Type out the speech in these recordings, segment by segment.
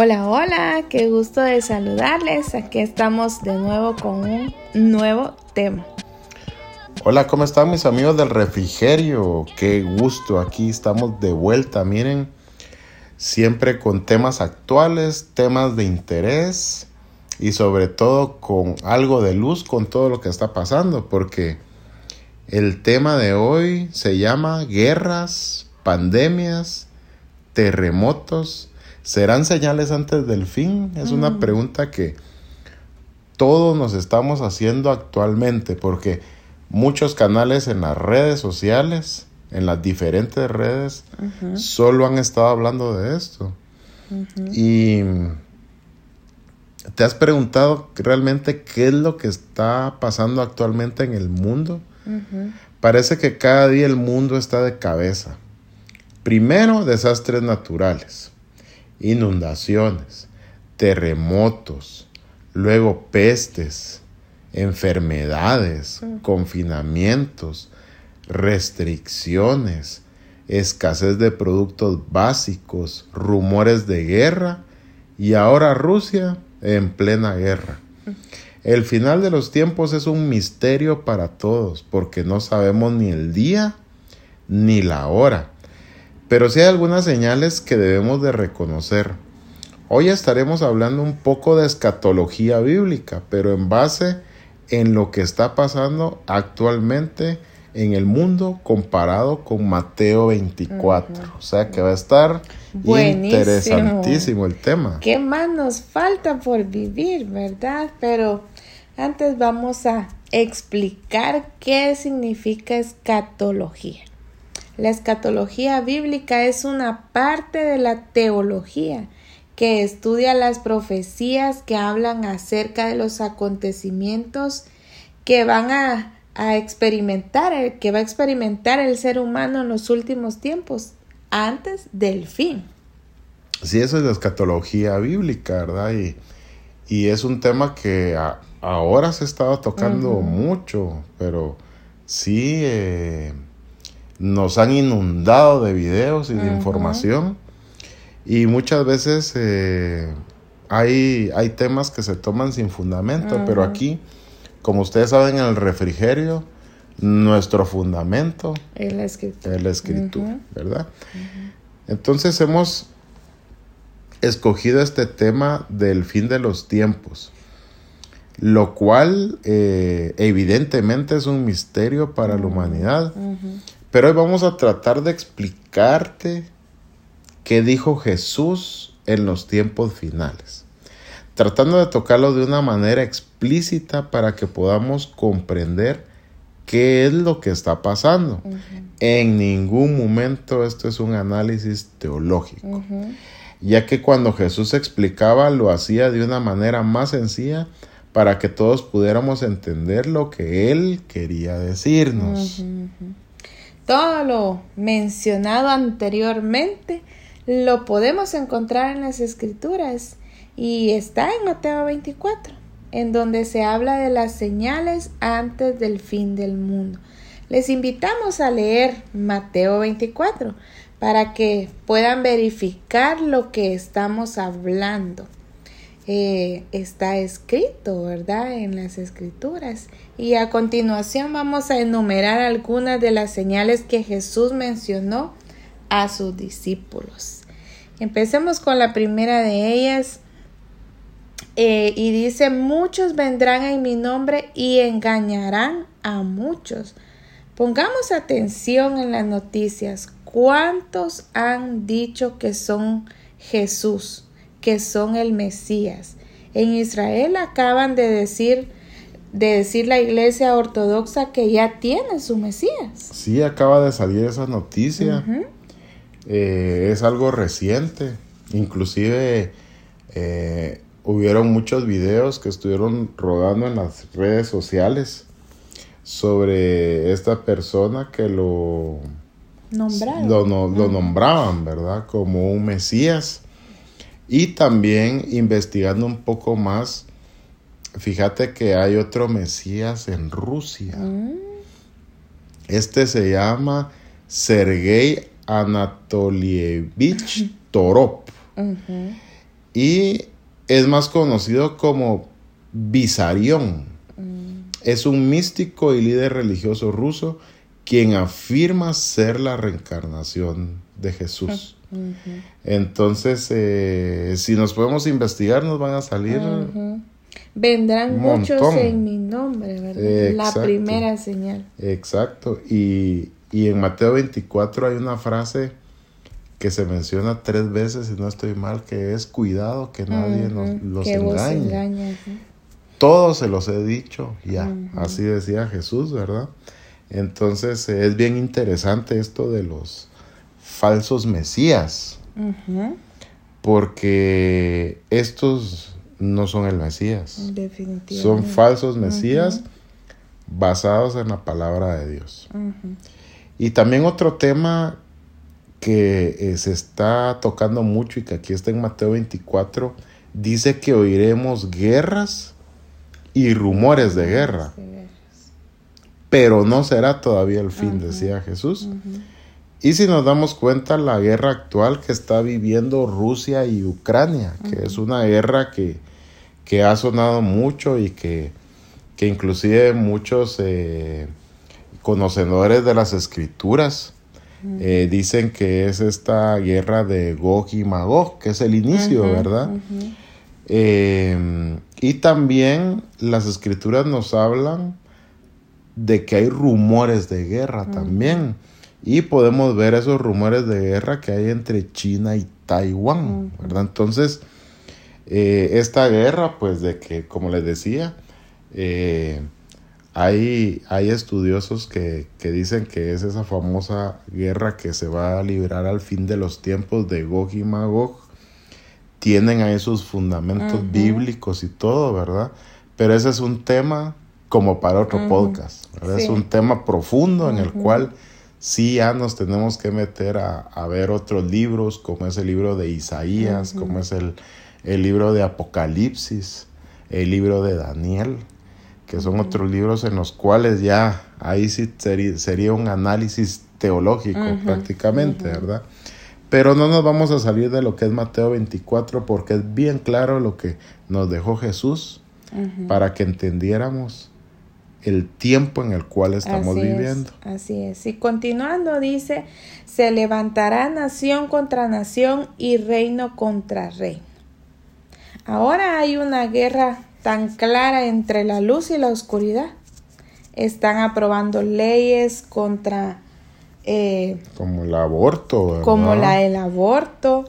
Hola, hola, qué gusto de saludarles. Aquí estamos de nuevo con un nuevo tema. Hola, ¿cómo están mis amigos del refrigerio? Qué gusto, aquí estamos de vuelta. Miren, siempre con temas actuales, temas de interés y sobre todo con algo de luz con todo lo que está pasando, porque el tema de hoy se llama guerras, pandemias, terremotos ¿Serán señales antes del fin? Es una mm. pregunta que todos nos estamos haciendo actualmente porque muchos canales en las redes sociales, en las diferentes redes, solo han estado hablando de esto. Y ¿te has preguntado realmente qué es lo que está pasando actualmente en el mundo? Parece que cada día el mundo está de cabeza. Primero, desastres naturales inundaciones, terremotos, luego pestes, enfermedades, confinamientos, restricciones, escasez de productos básicos, rumores de guerra y ahora Rusia en plena guerra. El final de los tiempos es un misterio para todos porque no sabemos ni el día ni la hora pero sí hay algunas señales que debemos de reconocer. Hoy estaremos hablando un poco de escatología bíblica, pero en base en lo que está pasando actualmente en el mundo comparado con Mateo 24. O sea que va a estar interesantísimo el tema. ¿Qué más nos falta por vivir, verdad? Pero antes vamos a explicar qué significa escatología. La escatología bíblica es una parte de la teología que estudia las profecías que hablan acerca de los acontecimientos que van a, experimentar, que va a experimentar el ser humano en los últimos tiempos, antes del fin. Sí, eso es la escatología bíblica, ¿verdad? Y, es un tema que ahora se estaba tocando mucho, pero sí... Eh, nos han inundado de videos y de información. Y muchas veces eh, hay, hay temas que se toman sin fundamento, pero aquí, como ustedes saben, en el refrigerio, nuestro fundamento es la escritura, es la escritura ¿verdad? Entonces hemos escogido este tema del fin de los tiempos, lo cual eh, evidentemente es un misterio para la humanidad. Pero hoy vamos a tratar de explicarte qué dijo Jesús en los tiempos finales, tratando de tocarlo de una manera explícita para que podamos comprender qué es lo que está pasando. En ningún momento esto es un análisis teológico, ya que cuando Jesús explicaba lo hacía de una manera más sencilla para que todos pudiéramos entender lo que Él quería decirnos. Todo lo mencionado anteriormente lo podemos encontrar en las escrituras y está en Mateo 24, en donde se habla de las señales antes del fin del mundo. Les invitamos a leer Mateo 24 para que puedan verificar lo que estamos hablando. Eh, está escrito, ¿verdad? En las escrituras. Y a continuación vamos a enumerar algunas de las señales que Jesús mencionó a sus discípulos. Empecemos con la primera de ellas. Eh, y dice, muchos vendrán en mi nombre y engañarán a muchos. Pongamos atención en las noticias. ¿Cuántos han dicho que son Jesús? Que son el Mesías. En Israel acaban de decir de decir la iglesia ortodoxa que ya tiene su Mesías. Sí, acaba de salir esa noticia. Eh, es algo reciente. Inclusive eh, hubieron muchos videos que estuvieron rodando en las redes sociales sobre esta persona que lo, lo, lo nombraban, ¿verdad? Como un Mesías. Y también investigando un poco más, fíjate que hay otro Mesías en Rusia. Mm. Este se llama Sergei Anatolievich Torop. y es más conocido como Visarión. Mm. Es un místico y líder religioso ruso quien afirma ser la reencarnación de Jesús. Entonces, eh, si nos podemos investigar, nos van a salir. Vendrán muchos en mi nombre, ¿verdad? La Exacto. primera señal. Exacto. Y, y en Mateo 24 hay una frase que se menciona tres veces, si no estoy mal, que es cuidado que nadie nos, los que engañe. engañas, ¿no? Todos se los he dicho, ya. Así decía Jesús, ¿verdad? Entonces eh, es bien interesante esto de los falsos mesías, porque estos no son el Mesías. Definitivamente. Son falsos mesías basados en la palabra de Dios. Y también otro tema que eh, se está tocando mucho y que aquí está en Mateo 24, dice que oiremos guerras y rumores de guerra, pero no será todavía el fin, decía Jesús. Y si nos damos cuenta, la guerra actual que está viviendo Rusia y Ucrania, que es una guerra que, que ha sonado mucho y que, que inclusive muchos eh, conocedores de las escrituras eh, dicen que es esta guerra de Gog y Magog, que es el inicio, ¿verdad? Eh, y también las escrituras nos hablan de que hay rumores de guerra también. Y podemos ver esos rumores de guerra que hay entre China y Taiwán. ¿verdad? Entonces, eh, esta guerra, pues de que, como les decía, eh, hay, hay estudiosos que, que dicen que es esa famosa guerra que se va a librar al fin de los tiempos de Gog y Magog. Tienen ahí sus fundamentos bíblicos y todo, ¿verdad? Pero ese es un tema como para otro podcast, ¿verdad? Es un tema profundo en el cual sí ya nos tenemos que meter a, a ver otros libros, como es el libro de Isaías, como es el, el libro de Apocalipsis, el libro de Daniel, que son otros libros en los cuales ya ahí sí sería un análisis teológico prácticamente. ¿verdad? Pero no nos vamos a salir de lo que es Mateo 24 porque es bien claro lo que nos dejó Jesús para que entendiéramos el tiempo en el cual estamos Así es, viviendo. así es. Y continuando dice, se levantará nación contra nación y reino contra reino. Ahora hay una guerra tan clara entre la luz y la oscuridad. Están aprobando leyes contra eh, Como el aborto, ¿verdad? como la del aborto,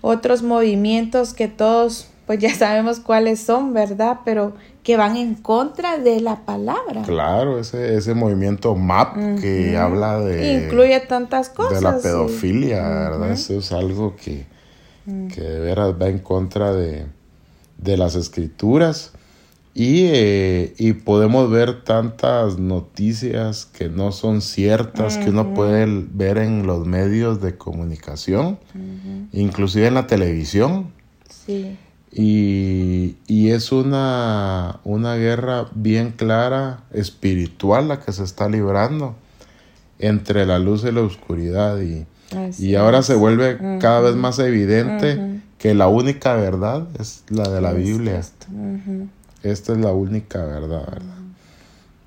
otros movimientos que todos pues ya sabemos cuáles son, ¿verdad? Pero que van en contra de la palabra. Claro, ese, ese movimiento MAP que habla de, Incluye tantas cosas. de la sí. pedofilia, ¿verdad? Ujú. Eso es algo que, que de veras va en contra de, de las escrituras. Y, eh, y podemos ver tantas noticias que no son ciertas, que uno puede ver en los medios de comunicación, inclusive en la televisión. Sí. Y, y es una, una guerra bien clara, espiritual, la que se está librando entre la luz y la oscuridad. Y, y ahora se vuelve cada vez más evidente que la única verdad es la de la Es Biblia. Esta es la única verdad, ¿verdad?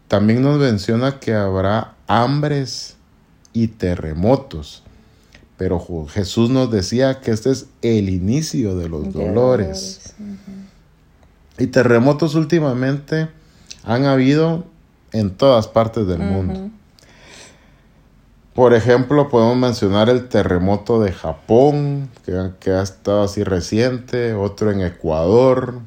También nos menciona que habrá hambres y terremotos. Pero Jesús nos decía que este es el inicio de los De dolores. Y terremotos últimamente han habido en todas partes del mundo. Por ejemplo, podemos mencionar el terremoto de Japón, que, que ha estado así reciente, otro en Ecuador,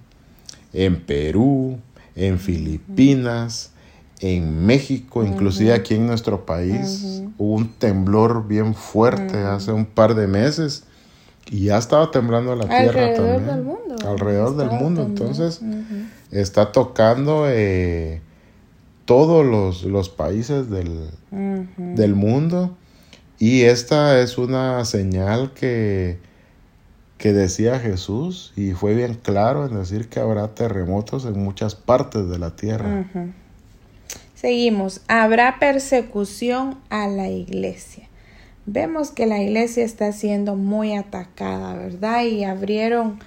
en Perú, en Filipinas, en México, inclusive aquí en nuestro país. Hubo un temblor bien fuerte hace un par de meses y ya estaba temblando la tierra Alrededor también. del mundo. Alrededor del mundo. Entonces, está tocando eh, todos los, los países del, del mundo y esta es una señal que, que decía Jesús y fue bien claro en decir que habrá terremotos en muchas partes de la tierra. Seguimos. Habrá persecución a la iglesia. vemos que la iglesia está siendo muy atacada, ¿verdad? Y abrieron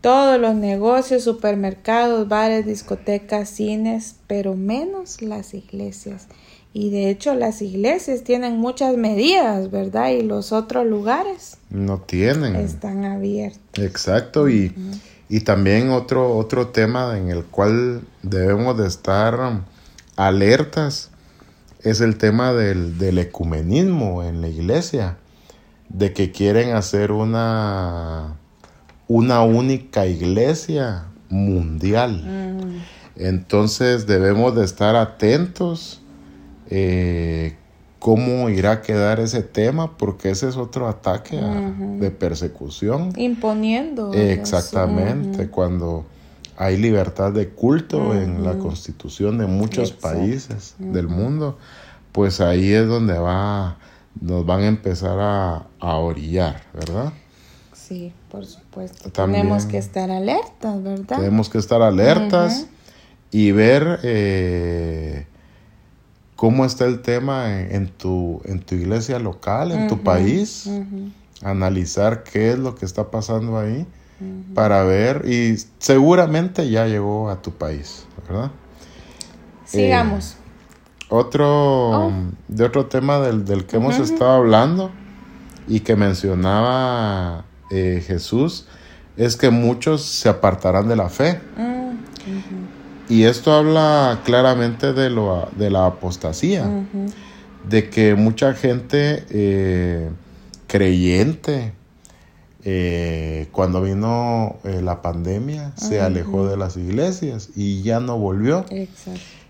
todos los negocios, supermercados, bares, discotecas, cines, pero menos las iglesias. Y de hecho las iglesias tienen muchas medidas, ¿verdad? Y los otros lugares no tienen. Están abiertos. Exacto. Y, y también otro, otro tema en el cual debemos de estar alertas es el tema del, del ecumenismo en la iglesia, de que quieren hacer una, una única iglesia mundial. Mm. Entonces debemos de estar atentos eh, cómo irá a quedar ese tema, porque ese es otro ataque de persecución. Imponiendo. Exactamente, cuando hay libertad de culto en la constitución de muchos países del mundo, pues ahí es donde va, nos van a empezar a, orillar, ¿verdad? Sí, por supuesto. tenemos que estar alertas, ¿verdad? Tenemos que estar alertas y ver eh, cómo está el tema en, tu, en tu iglesia local, en tu país, analizar qué es lo que está pasando ahí para ver y seguramente ya llegó a tu país, ¿verdad? Sigamos. Eh, otro, oh. de otro tema del, que hemos estado hablando y que mencionaba eh, Jesús es que muchos se apartarán de la fe. Mm, y esto habla claramente de, lo, de la apostasía, de que mucha gente eh, creyente, eh, cuando vino eh, la pandemia, se alejó de las iglesias y ya no volvió.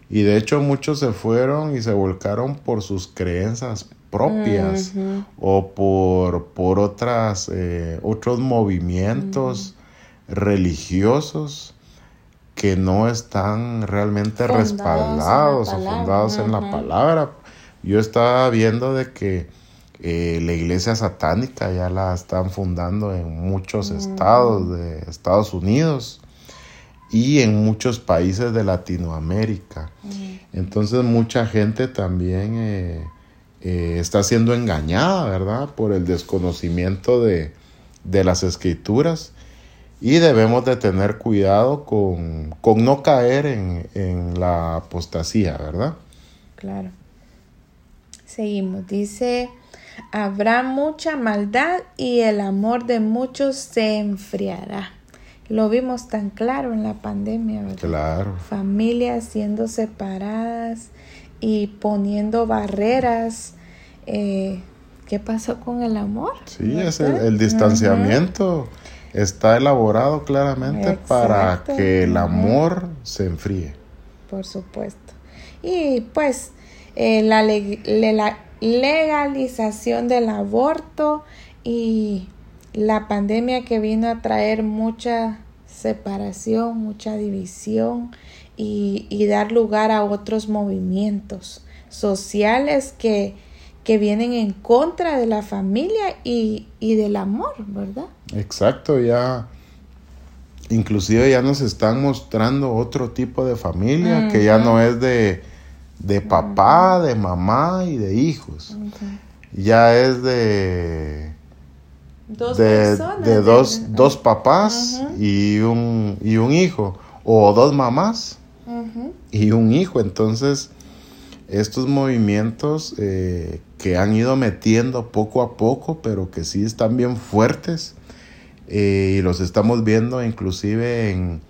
Y de hecho muchos se fueron y se volcaron por sus creencias propias o por, por otras, otros movimientos religiosos que no están realmente respaldados o fundados en la palabra. Yo estaba viendo de que eh, la iglesia satánica ya la están fundando en muchos estados de Estados Unidos y en muchos países de Latinoamérica. Entonces mucha gente también eh, eh, está siendo engañada, ¿verdad? Por el desconocimiento de, de las escrituras y debemos de tener cuidado con, no caer en, la apostasía, ¿verdad? Claro. Seguimos. Dice, habrá mucha maldad y el amor de muchos se enfriará. Lo vimos tan claro en la pandemia, ¿verdad? Claro. Familias siendo separadas y poniendo barreras. Eh, ¿Qué pasó con el amor? Sí, es el, distanciamiento está elaborado claramente para que el amor se enfríe. Por supuesto. Y pues eh, la, la, legalización del aborto y la pandemia que vino a traer mucha separación, mucha división y, y dar lugar a otros movimientos sociales que que vienen en contra de la familia y, del amor, ¿verdad? Exacto, ya inclusive ya nos están mostrando otro tipo de familia que ya no es de, papá, de mamá y de hijos. Ya es de dos de, de dos, dos papás y, un, y un hijo o dos mamás y un hijo. Entonces, estos movimientos eh, que han ido metiendo poco a poco, pero que sí están bien fuertes. Eh, y los estamos viendo inclusive en,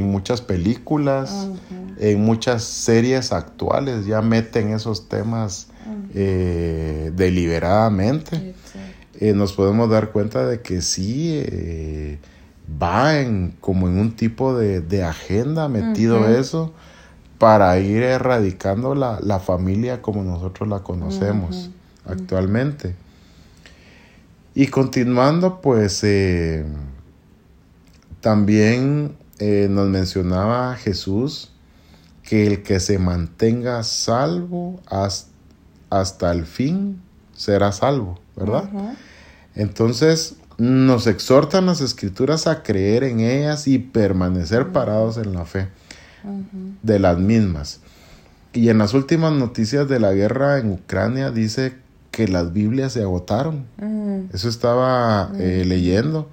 muchas películas, en muchas series actuales, ya meten esos temas eh, deliberadamente. Eh, nos podemos dar cuenta de que sí va en, como en un tipo de, agenda metido eso para ir erradicando la, la familia como nosotros la conocemos actualmente. Y continuando, pues eh, también eh, nos mencionaba Jesús que el que se mantenga salvo hasta, el fin será salvo, ¿verdad? Entonces nos exhortan las escrituras a creer en ellas y permanecer parados en la fe de las mismas. Y en las últimas noticias de la guerra en Ucrania dice que las Biblias se agotaron. Eso estaba eh, leyendo.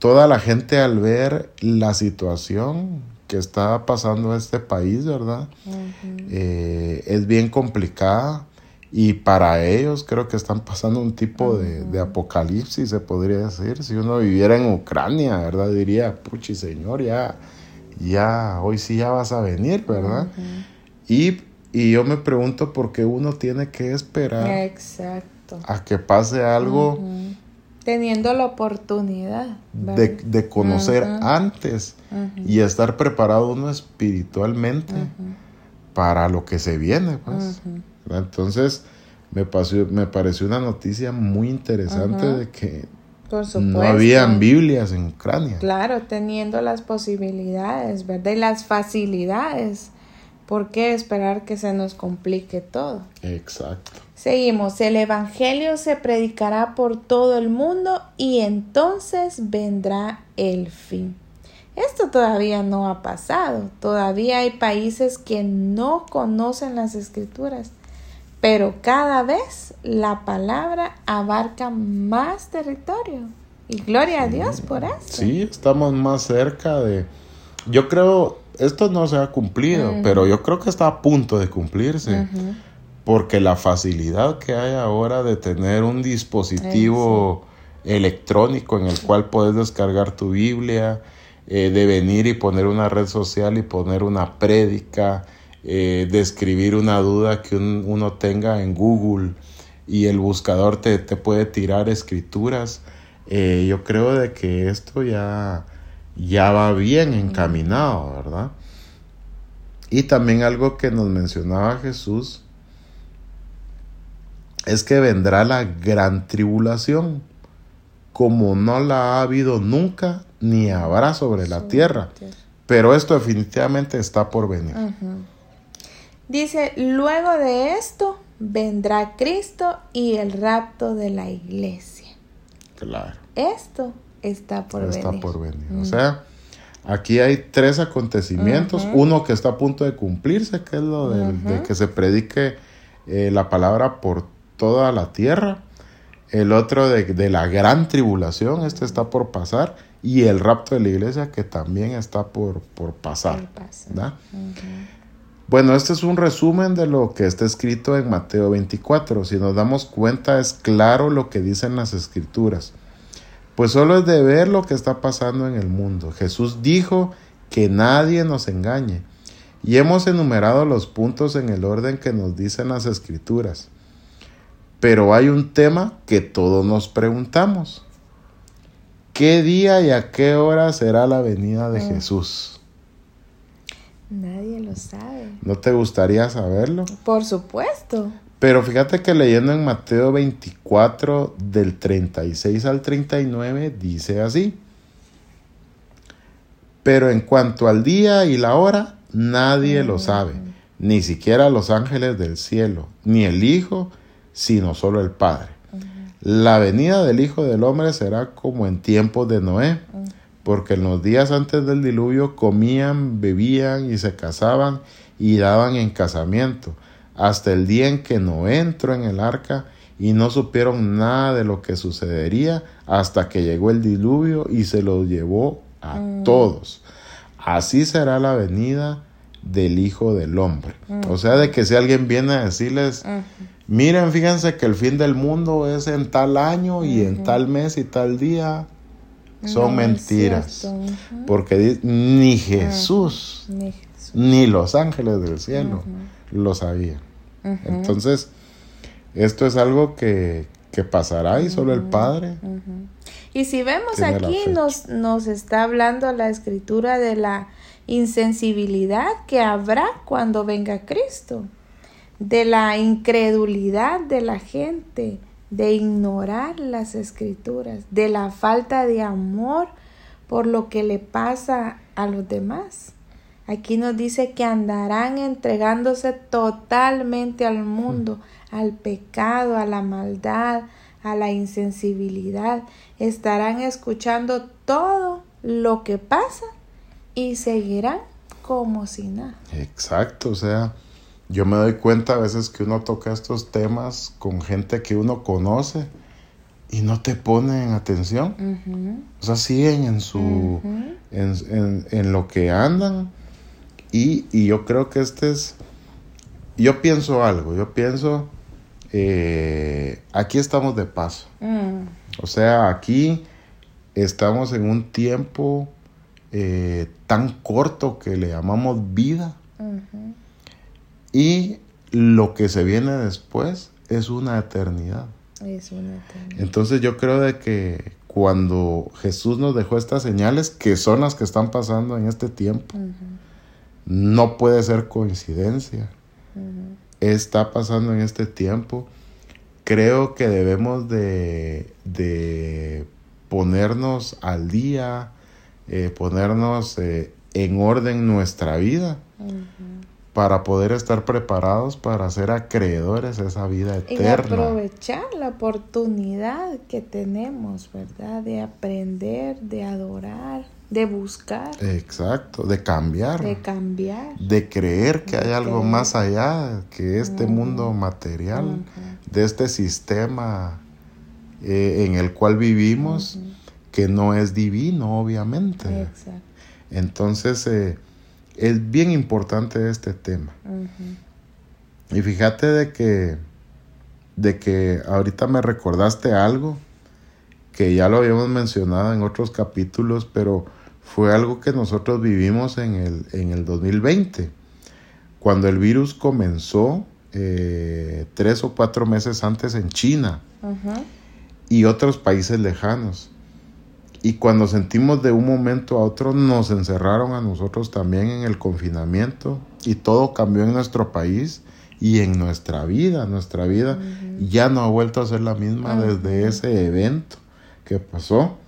Toda la gente al ver la situación que está pasando este país, ¿verdad? Eh, es bien complicada y para ellos creo que están pasando un tipo de, de, apocalipsis, se podría decir. Si uno viviera en Ucrania, ¿verdad? Diría, puchi, señor, ya, ya, hoy sí ya vas a venir, ¿verdad? y, y, yo me pregunto por qué uno tiene que esperar Exacto. a que pase algo. Teniendo la oportunidad de, de, conocer antes y estar preparado uno espiritualmente para lo que se viene, pues. Entonces, me, pasó, me pareció una noticia muy interesante de que no habían Biblias en Ucrania. Claro, teniendo las posibilidades, ¿verdad? Y las facilidades. ¿Por qué esperar que se nos complique todo? Exacto. Seguimos. El Evangelio se predicará por todo el mundo y entonces vendrá el fin. Esto todavía no ha pasado. Todavía hay países que no conocen las escrituras pero cada vez la palabra abarca más territorio. Y gloria a Dios por eso. Sí, estamos más cerca de... Yo creo, esto no se ha cumplido, pero yo creo que está a punto de cumplirse. Porque la facilidad que hay ahora de tener un dispositivo electrónico en el cual puedes descargar tu Biblia, eh, de venir y poner una red social y poner una prédica, eh, describir una duda que uno tenga en Google y el buscador te, puede tirar escrituras. Eh, yo creo de que esto ya, ya va bien encaminado, ¿verdad? Y también algo que nos mencionaba Jesús es que vendrá la gran tribulación, como no la ha habido nunca ni habrá sobre la tierra. Pero esto definitivamente está por venir. Dice, luego de esto vendrá Cristo y el rapto de la iglesia. Claro. Esto está por venir. Está por venir. O sea, aquí hay tres acontecimientos. Uno que está a punto de cumplirse, que es lo de que se predique eh, la palabra por toda la tierra. El otro de, la gran tribulación, este está por pasar. Y el rapto de la iglesia, que también está por, por pasar. Bueno, este es un resumen de lo que está escrito en Mateo 24. Si nos damos cuenta, es claro lo que dicen las escrituras. Pues solo es de ver lo que está pasando en el mundo. Jesús dijo que nadie nos engañe. Y hemos enumerado los puntos en el orden que nos dicen las escrituras. Pero hay un tema que todos nos preguntamos. ¿Qué día y a qué hora será la venida de mm. Jesús? Nadie lo sabe. ¿No te gustaría saberlo? Por supuesto. Pero fíjate que leyendo en Mateo 24 del 36 al 39 dice así. Pero en cuanto al día y la hora, nadie lo mm. sabe, ni siquiera los ángeles del cielo, ni el Hijo, sino solo el Padre. La venida del Hijo del Hombre será como en tiempos de Noé porque en los días antes del diluvio comían, bebían y se casaban y daban en casamiento, hasta el día en que no entró en el arca y no supieron nada de lo que sucedería hasta que llegó el diluvio y se los llevó a mm. todos. Así será la venida del Hijo del Hombre. Mm. O sea, de que si alguien viene a decirles, miren, fíjense que el fin del mundo es en tal año y en tal mes y tal día, son mentiras. Porque ni Jesús, ni, los ángeles del cielo lo sabían. Entonces, esto es algo que, pasará y solo el Padre. Y si vemos aquí, nos, nos está hablando la escritura de la insensibilidad que habrá cuando venga Cristo, de la incredulidad de la gente de ignorar las escrituras, de la falta de amor por lo que le pasa a los demás. Aquí nos dice que andarán entregándose totalmente al mundo, al pecado, a la maldad, a la insensibilidad. Estarán escuchando todo lo que pasa y seguirán como si nada. Exacto, o sea, yo me doy cuenta a veces que uno toca estos temas con gente que uno conoce y no te ponen atención. O sea, siguen en su en, lo que andan. Y, y, yo creo que este es. Yo pienso algo, yo pienso. Eh, aquí estamos de paso. Mm. O sea, aquí estamos en un tiempo eh, tan corto que le llamamos vida. Y lo que se viene después es una eternidad. Es una eternidad. Entonces yo creo de que cuando Jesús nos dejó estas señales, que son las que están pasando en este tiempo, no puede ser coincidencia. Está pasando en este tiempo. Creo que debemos de, de ponernos al día, eh, ponernos eh, en orden nuestra vida para poder estar preparados para ser acreedores de esa vida eterna. Y aprovechar la oportunidad que tenemos, ¿verdad? De aprender, de adorar, de buscar. Exacto, de cambiar. De cambiar. De creer que hay algo más allá que este mundo material, de este sistema eh, en el cual vivimos, que no es divino, obviamente. Exacto. Entonces, eh, es bien importante este tema. Y fíjate de que, de que ahorita me recordaste algo que ya lo habíamos mencionado en otros capítulos, pero fue algo que nosotros vivimos en el, en el 2020, cuando el virus comenzó eh, tres o cuatro meses antes en China y otros países lejanos. Y cuando sentimos de un momento a otro, nos encerraron a nosotros también en el confinamiento y todo cambió en nuestro país y en nuestra vida. Nuestra vida ya no ha vuelto a ser la misma desde ese evento que pasó.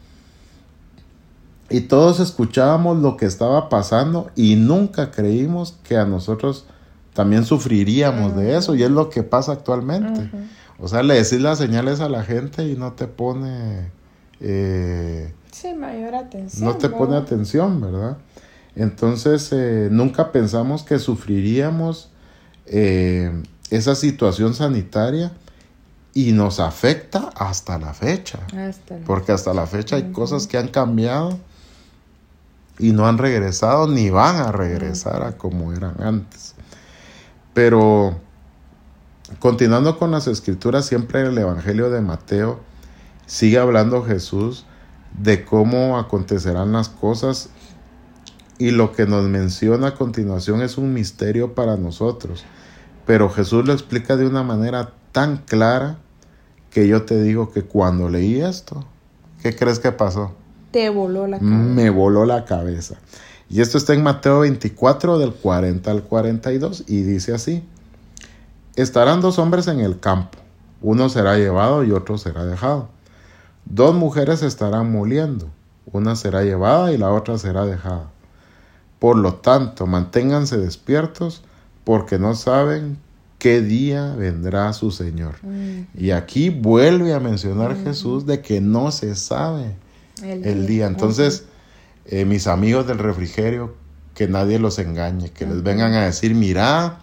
Y todos escuchábamos lo que estaba pasando y nunca creímos que a nosotros también sufriríamos de eso. Y es lo que pasa actualmente. O sea, le decís las señales a la gente y no te pone... Eh, Sí, mayor atención. No te pone atención, ¿verdad? Entonces, eh, nunca pensamos que sufriríamos eh, esa situación sanitaria y nos afecta hasta la fecha. porque hasta la fecha hay cosas que han cambiado y no han regresado ni van a regresar a como eran antes. Pero continuando con las escrituras, siempre en el Evangelio de Mateo sigue hablando Jesús de cómo acontecerán las cosas y lo que nos menciona a continuación es un misterio para nosotros. Pero Jesús lo explica de una manera tan clara que yo te digo que cuando leí esto, ¿qué crees que pasó? Te voló la cabeza. Me voló la cabeza. Y esto está en Mateo 24 del 40 al 42 y dice así, estarán dos hombres en el campo, uno será llevado y otro será dejado. Dos mujeres estarán moliendo, una será llevada y la otra será dejada. Por lo tanto, manténganse despiertos porque no saben qué día vendrá su Señor. Mm. Y aquí vuelve a mencionar mm. Jesús de que no se sabe el, día. Entonces, eh, mis amigos del refrigerio, que nadie los engañe, que les vengan a decir, mira,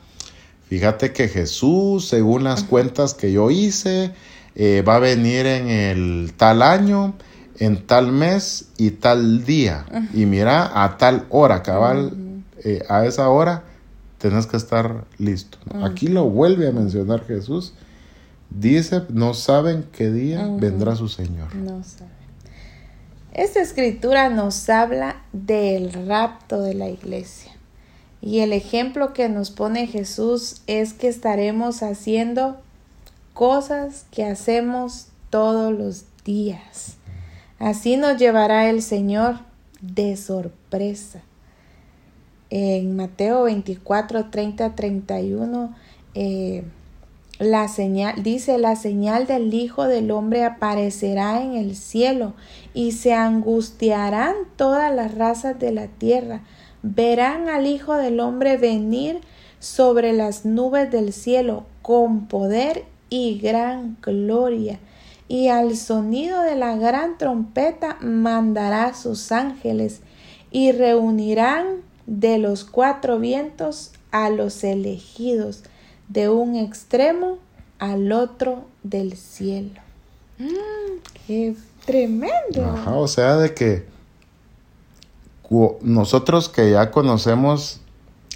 fíjate que Jesús, según las cuentas que yo hice, eh, va a venir en el tal año, en tal mes y tal día. Y mira, a tal hora, cabal, eh, a esa hora tenés que estar listo. Aquí lo vuelve a mencionar Jesús. Dice, no saben qué día vendrá su Señor. No saben. Esta escritura nos habla del rapto de la iglesia. Y el ejemplo que nos pone Jesús es que estaremos haciendo cosas que hacemos todos los días. Así nos llevará el Señor de sorpresa. En Mateo 24, 30, 31, la señal, dice, la señal del Hijo del Hombre aparecerá en el cielo y se angustiarán todas las razas de la tierra. Verán al Hijo del Hombre venir sobre las nubes del cielo con poder y gran gloria. Y al sonido de la gran trompeta mandará sus ángeles y reunirán de los cuatro vientos a los elegidos, de un extremo al otro del cielo. Mm, ¡Qué tremendo! Ajá, o sea, de que nosotros que ya conocemos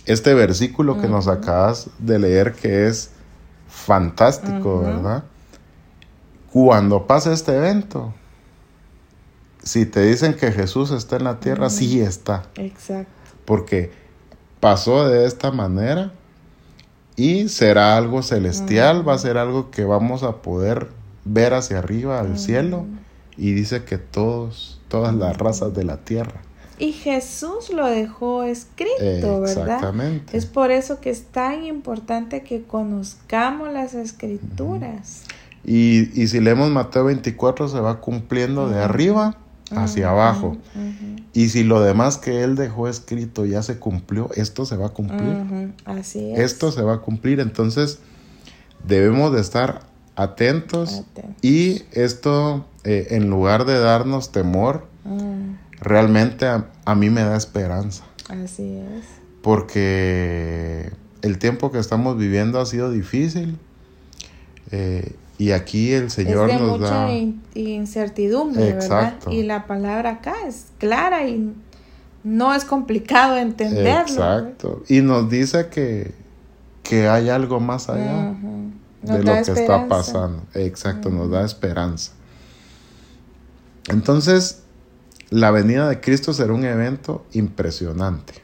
este versículo que nos acabas de leer, que es fantástico, ¿verdad? Cuando pasa este evento, si te dicen que Jesús está en la tierra, sí está. Exacto. Porque pasó de esta manera y será algo celestial, va a ser algo que vamos a poder ver hacia arriba al cielo y dice que todos, todas las razas de la tierra. Y Jesús lo dejó escrito, ¿verdad? Exactamente. Es por eso que es tan importante que conozcamos las escrituras. y, y, si leemos Mateo 24 se va cumpliendo de arriba hacia abajo. Y si lo demás que él dejó escrito ya se cumplió, esto se va a cumplir. Así es. Esto se va a cumplir. Entonces, debemos de estar atentos. Y esto, eh, en lugar de darnos temor, mm. realmente a, mí me da esperanza. Así es. Porque el tiempo que estamos viviendo ha sido difícil. Eh, y aquí el Señor es de nos mucha incertidumbre, ¿verdad? Y la palabra acá es clara y no es complicado entenderlo. Exacto. Y nos dice que, que hay algo más allá de lo que está pasando. Exacto, nos da esperanza. Entonces, la venida de Cristo será un evento impresionante.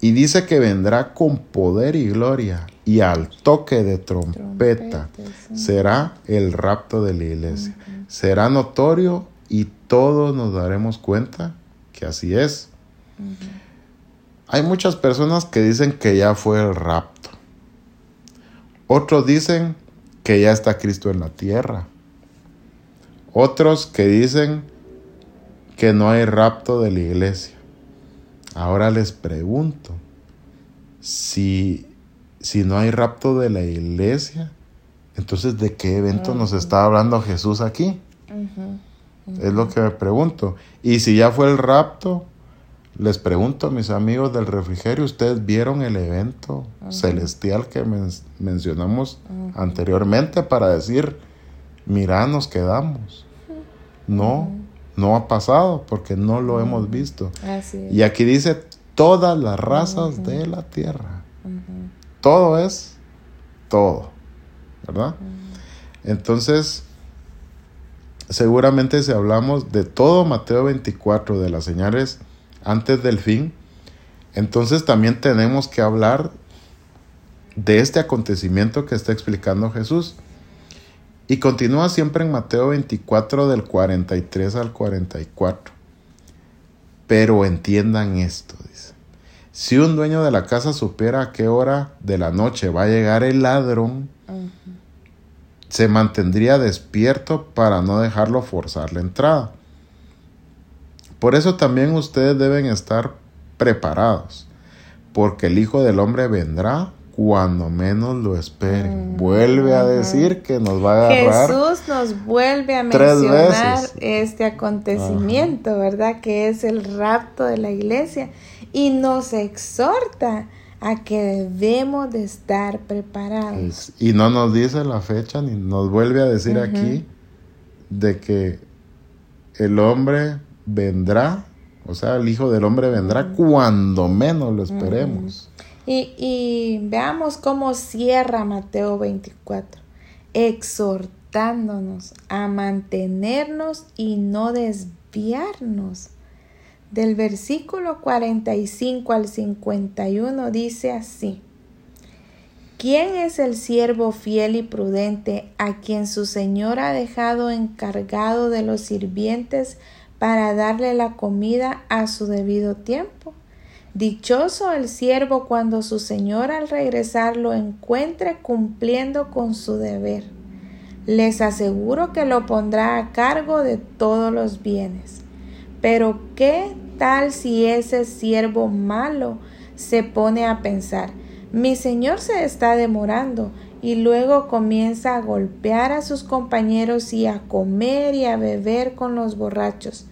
Y dice que vendrá con poder y gloria y al toque de trompeta será el rapto de la iglesia. Será notorio y todos nos daremos cuenta que así es. Hay muchas personas que dicen que ya fue el rapto. Otros dicen que ya está Cristo en la tierra. Otros que dicen que no hay rapto de la iglesia. Ahora les pregunto, si, si no hay rapto de la iglesia, entonces ¿de qué evento nos está hablando Jesús aquí? Es lo que me pregunto. Y si ya fue el rapto, les pregunto a mis amigos del refrigerio, ¿ustedes vieron el evento celestial que mencionamos anteriormente para decir, mira, nos quedamos? No, no ha pasado porque no lo hemos visto. Y aquí dice todas las razas de la tierra. Todo es todo, ¿verdad? Entonces, seguramente si hablamos de todo Mateo 24, de las señales antes del fin, entonces también tenemos que hablar de este acontecimiento que está explicando Jesús. Y continúa siempre en Mateo 24 del 43 al 44. Pero entiendan esto, dice. Si un dueño de la casa supiera a qué hora de la noche va a llegar el ladrón, se mantendría despierto para no dejarlo forzar la entrada. Por eso también ustedes deben estar preparados, porque el Hijo del Hombre vendrá cuando menos lo esperen. Mm, vuelve a decir que nos va a agarrar. Jesús nos vuelve a mencionar este acontecimiento, ¿verdad? Que es el rapto de la iglesia y nos exhorta a que debemos de estar preparados. y no nos dice la fecha ni nos vuelve a decir aquí de que el hombre vendrá, o sea, el Hijo del Hombre vendrá cuando menos lo esperemos. Y, veamos cómo cierra Mateo 24, exhortándonos a mantenernos y no desviarnos. Del versículo 45 al 51 dice así. ¿Quién es el siervo fiel y prudente a quien su Señor ha dejado encargado de los sirvientes para darle la comida a su debido tiempo? Dichoso el siervo cuando su señor al regresar lo encuentre cumpliendo con su deber. Les aseguro que lo pondrá a cargo de todos los bienes. Pero ¿qué tal si ese siervo malo se pone a pensar, mi señor se está demorando y luego comienza a golpear a sus compañeros y a comer y a beber con los borrachos?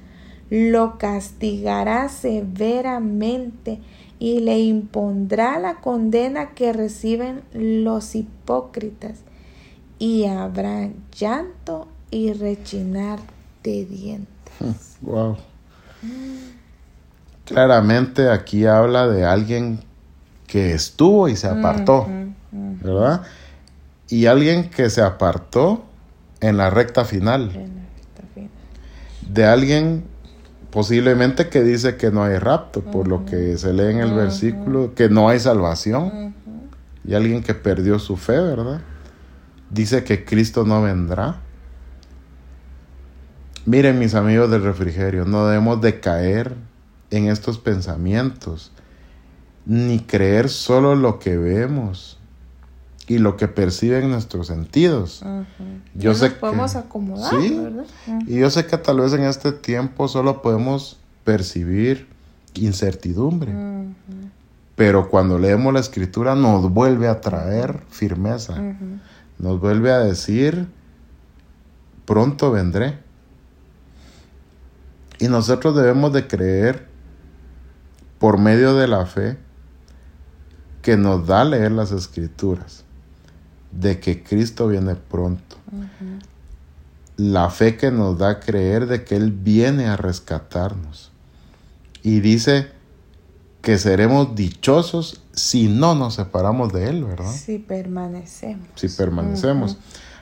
Lo castigará severamente y le impondrá la condena que reciben los hipócritas, y habrá llanto y rechinar de dientes. Wow. Claramente aquí habla de alguien que estuvo y se apartó, ¿verdad? Y alguien que se apartó en la recta final. De alguien posiblemente que dice que no hay rapto, por lo que se lee en el versículo, que no hay salvación. Y alguien que perdió su fe, ¿verdad? Dice que Cristo no vendrá. Miren mis amigos del refrigerio, no debemos de caer en estos pensamientos, ni creer solo lo que vemos y lo que perciben nuestros sentidos. Yo sé podemos acomodar, ¿verdad? Y yo sé que tal vez en este tiempo solo podemos percibir incertidumbre. Pero cuando leemos la escritura nos vuelve a traer firmeza. Nos vuelve a decir, pronto vendré. Y nosotros debemos de creer por medio de la fe que nos da leer las escrituras de que Cristo viene pronto. La fe que nos da creer de que Él viene a rescatarnos. Y dice que seremos dichosos si no nos separamos de Él, ¿verdad? Si permanecemos. Si permanecemos.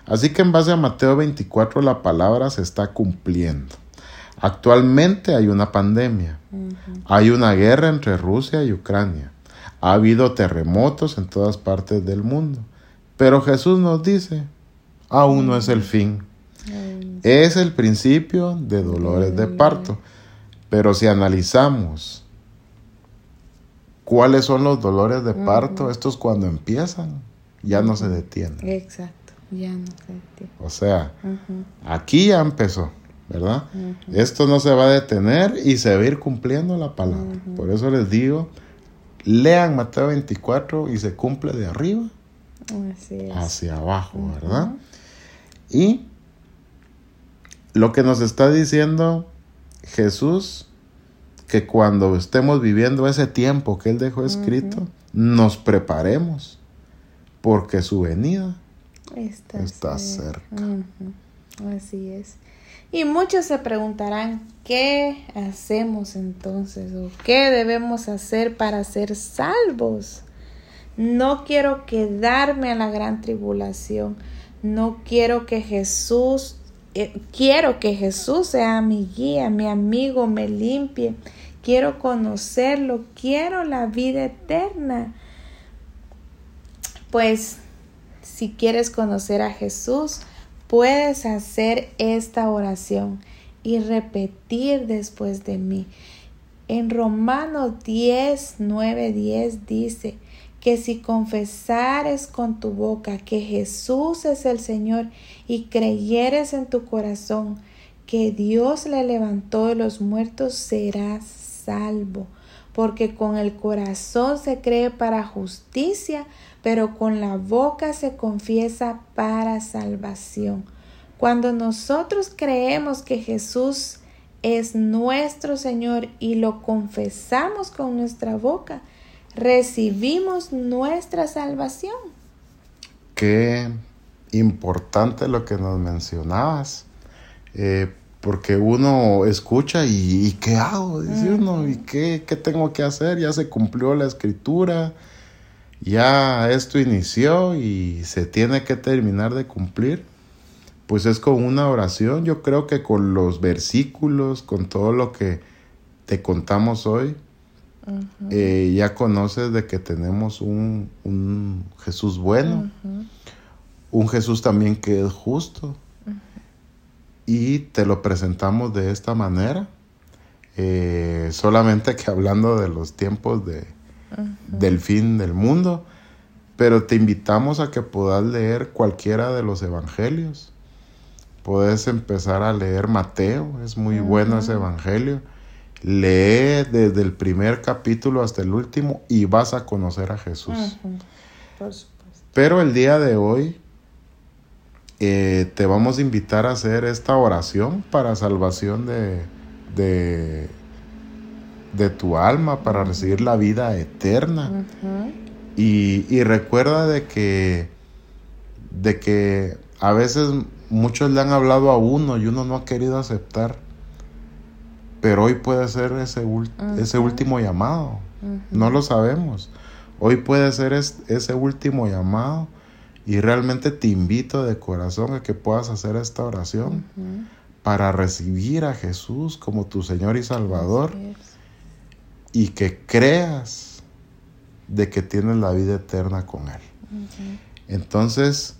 Así que en base a Mateo 24 la palabra se está cumpliendo. Actualmente hay una pandemia, hay una guerra entre Rusia y Ucrania, ha habido terremotos en todas partes del mundo. Pero Jesús nos dice, aún no es el fin. Es el principio de dolores de parto. Pero si analizamos cuáles son los dolores de parto, estos cuando empiezan, ya no se detienen. Exacto, ya no se detienen. O sea, aquí ya empezó, ¿verdad? Esto no se va a detener y se va a ir cumpliendo la palabra. Por eso les digo, lean Mateo 24 y se cumple de arriba hacia abajo, ¿verdad? Y lo que nos está diciendo Jesús, que cuando estemos viviendo ese tiempo que Él dejó escrito, nos preparemos, porque su venida está, cerca. Así es. Y muchos se preguntarán, ¿qué hacemos entonces? ¿O qué debemos hacer para ser salvos? No quiero quedarme a la gran tribulación. No quiero que Jesús, eh, quiero que Jesús sea mi guía, mi amigo, me limpie. Quiero conocerlo, quiero la vida eterna. Pues si quieres conocer a Jesús, puedes hacer esta oración y repetir después de mí. En Romanos 10, 9, 10 dice, que si confesares con tu boca que Jesús es el Señor y creyeres en tu corazón que Dios le levantó de los muertos, serás salvo. Porque con el corazón se cree para justicia, pero con la boca se confiesa para salvación. Cuando nosotros creemos que Jesús es nuestro Señor y lo confesamos con nuestra boca, recibimos nuestra salvación. Qué importante lo que nos mencionabas, eh, porque uno escucha y, ¿qué hago? Dice uno, ¿y qué, qué tengo que hacer? Ya se cumplió la escritura, ya esto inició y se tiene que terminar de cumplir. Pues es con una oración, yo creo que con los versículos, con todo lo que te contamos hoy, eh, ya conoces de que tenemos un, Jesús bueno, un Jesús también que es justo. Y te lo presentamos de esta manera, eh, solamente que hablando de los tiempos de, del fin del mundo, pero te invitamos a que puedas leer cualquiera de los evangelios. Puedes empezar a leer Mateo, es muy bueno ese evangelio Lee desde el primer capítulo hasta el último y vas a conocer a Jesús. Pero el día de hoy eh, te vamos a invitar a hacer esta oración para salvación de, de, de tu alma, para recibir la vida eterna. Y, y recuerda de que, de que a veces muchos le han hablado a uno y uno no ha querido aceptar. Pero hoy puede ser ese, ese último llamado. No lo sabemos. Hoy puede ser es- ese último llamado. Y realmente te invito de corazón a que puedas hacer esta oración para recibir a Jesús como tu Señor y Salvador y que creas de que tienes la vida eterna con Él. Entonces,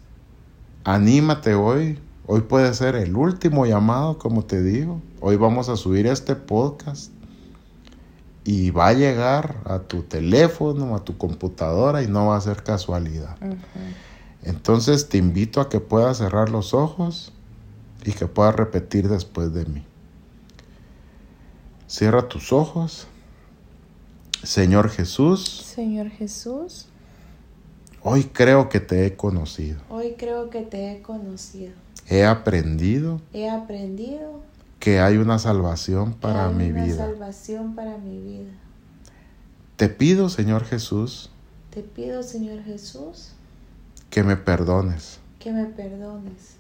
anímate hoy. Hoy puede ser el último llamado, como te digo. Hoy vamos a subir este podcast y va a llegar a tu teléfono, a tu computadora y no va a ser casualidad. Entonces te invito a que puedas cerrar los ojos y que puedas repetir después de mí. Cierra tus ojos. Señor Jesús, Señor Jesús, hoy creo que te he conocido. hoy creo que te he conocido. He aprendido He aprendido que hay una salvación para hay mi una vida. salvación para mi vida. Te pido, Señor Jesús, Te pido, Señor Jesús, que me perdones. que me perdones.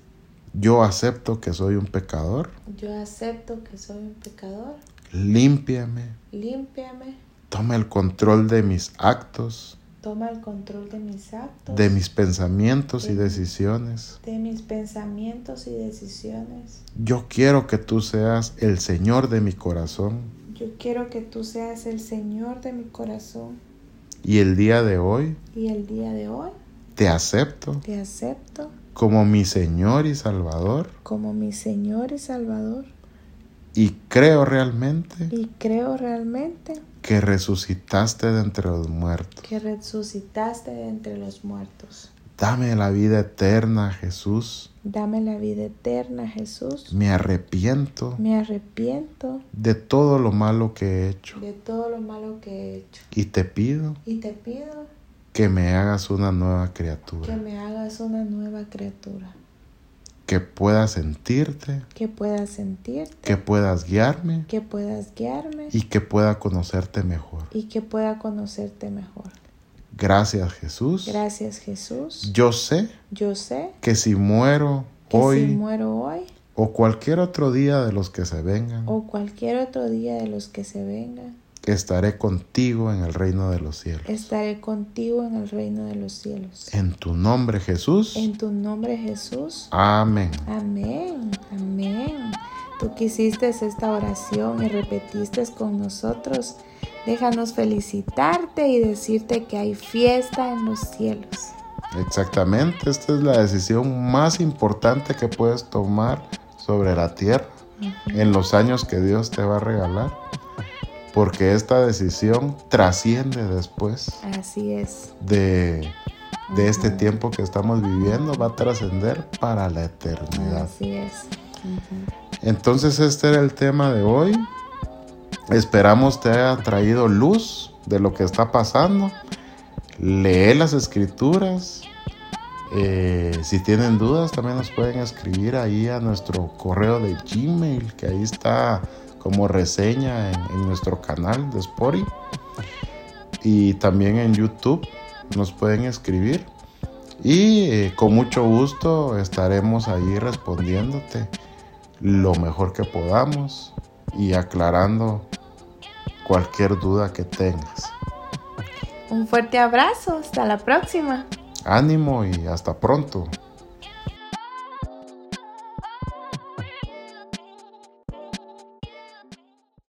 Yo acepto que soy un pecador. Yo acepto que soy un pecador. Límpiame. Límpiame. Toma el control de mis actos, Toma el control de mis actos, de mis pensamientos y de- decisiones. de mis pensamientos y decisiones. Yo quiero que tú seas el Señor de mi corazón. Yo quiero que tú seas el Señor de mi corazón. Y el día de hoy Y el día de hoy te acepto te acepto como mi Señor y Salvador. como mi Señor y Salvador. Y creo realmente Y creo realmente que resucitaste de entre los muertos. que resucitaste de entre los muertos. Dame la vida eterna, Jesús. Dame la vida eterna, Jesús. Me arrepiento Me arrepiento de todo lo malo que he hecho. de todo lo malo que he hecho. Y te pido Y te pido que me hagas una nueva que criatura. me hagas una nueva criatura. Que puedas sentirte, Que puedas sentirte, que puedas guiarme que puedas guiarme y que pueda conocerte mejor. y que pueda conocerte mejor. Gracias, Jesús. Gracias, Jesús. Yo sé Yo sé que si muero que hoy si muero hoy o cualquier otro día de los que se vengan, o cualquier otro día de los que se vengan, estaré contigo en el reino de los cielos. estaré contigo en el reino de los cielos. En tu nombre, Jesús. En tu nombre, Jesús. Amén. Amén, amén. Tú que hiciste esta oración y repetiste con nosotros. Déjanos felicitarte y decirte que hay fiesta en los cielos. Exactamente, esta es la decisión más importante que puedes tomar sobre la tierra en los años que Dios te va a regalar. Porque esta decisión trasciende después Así es. de, de este tiempo que estamos viviendo, va a trascender para la eternidad. Así es. Entonces este era el tema de hoy. Esperamos te haya traído luz de lo que está pasando. Lee las escrituras. Eh, si tienen dudas también nos pueden escribir ahí a nuestro correo de Gmail, que ahí está como reseña en, en nuestro canal de Spotify. Y también en YouTube nos pueden escribir. Y eh, con mucho gusto estaremos ahí respondiéndote lo mejor que podamos y aclarando cualquier duda que tengas. Un fuerte abrazo. Hasta la próxima. Ánimo y hasta pronto.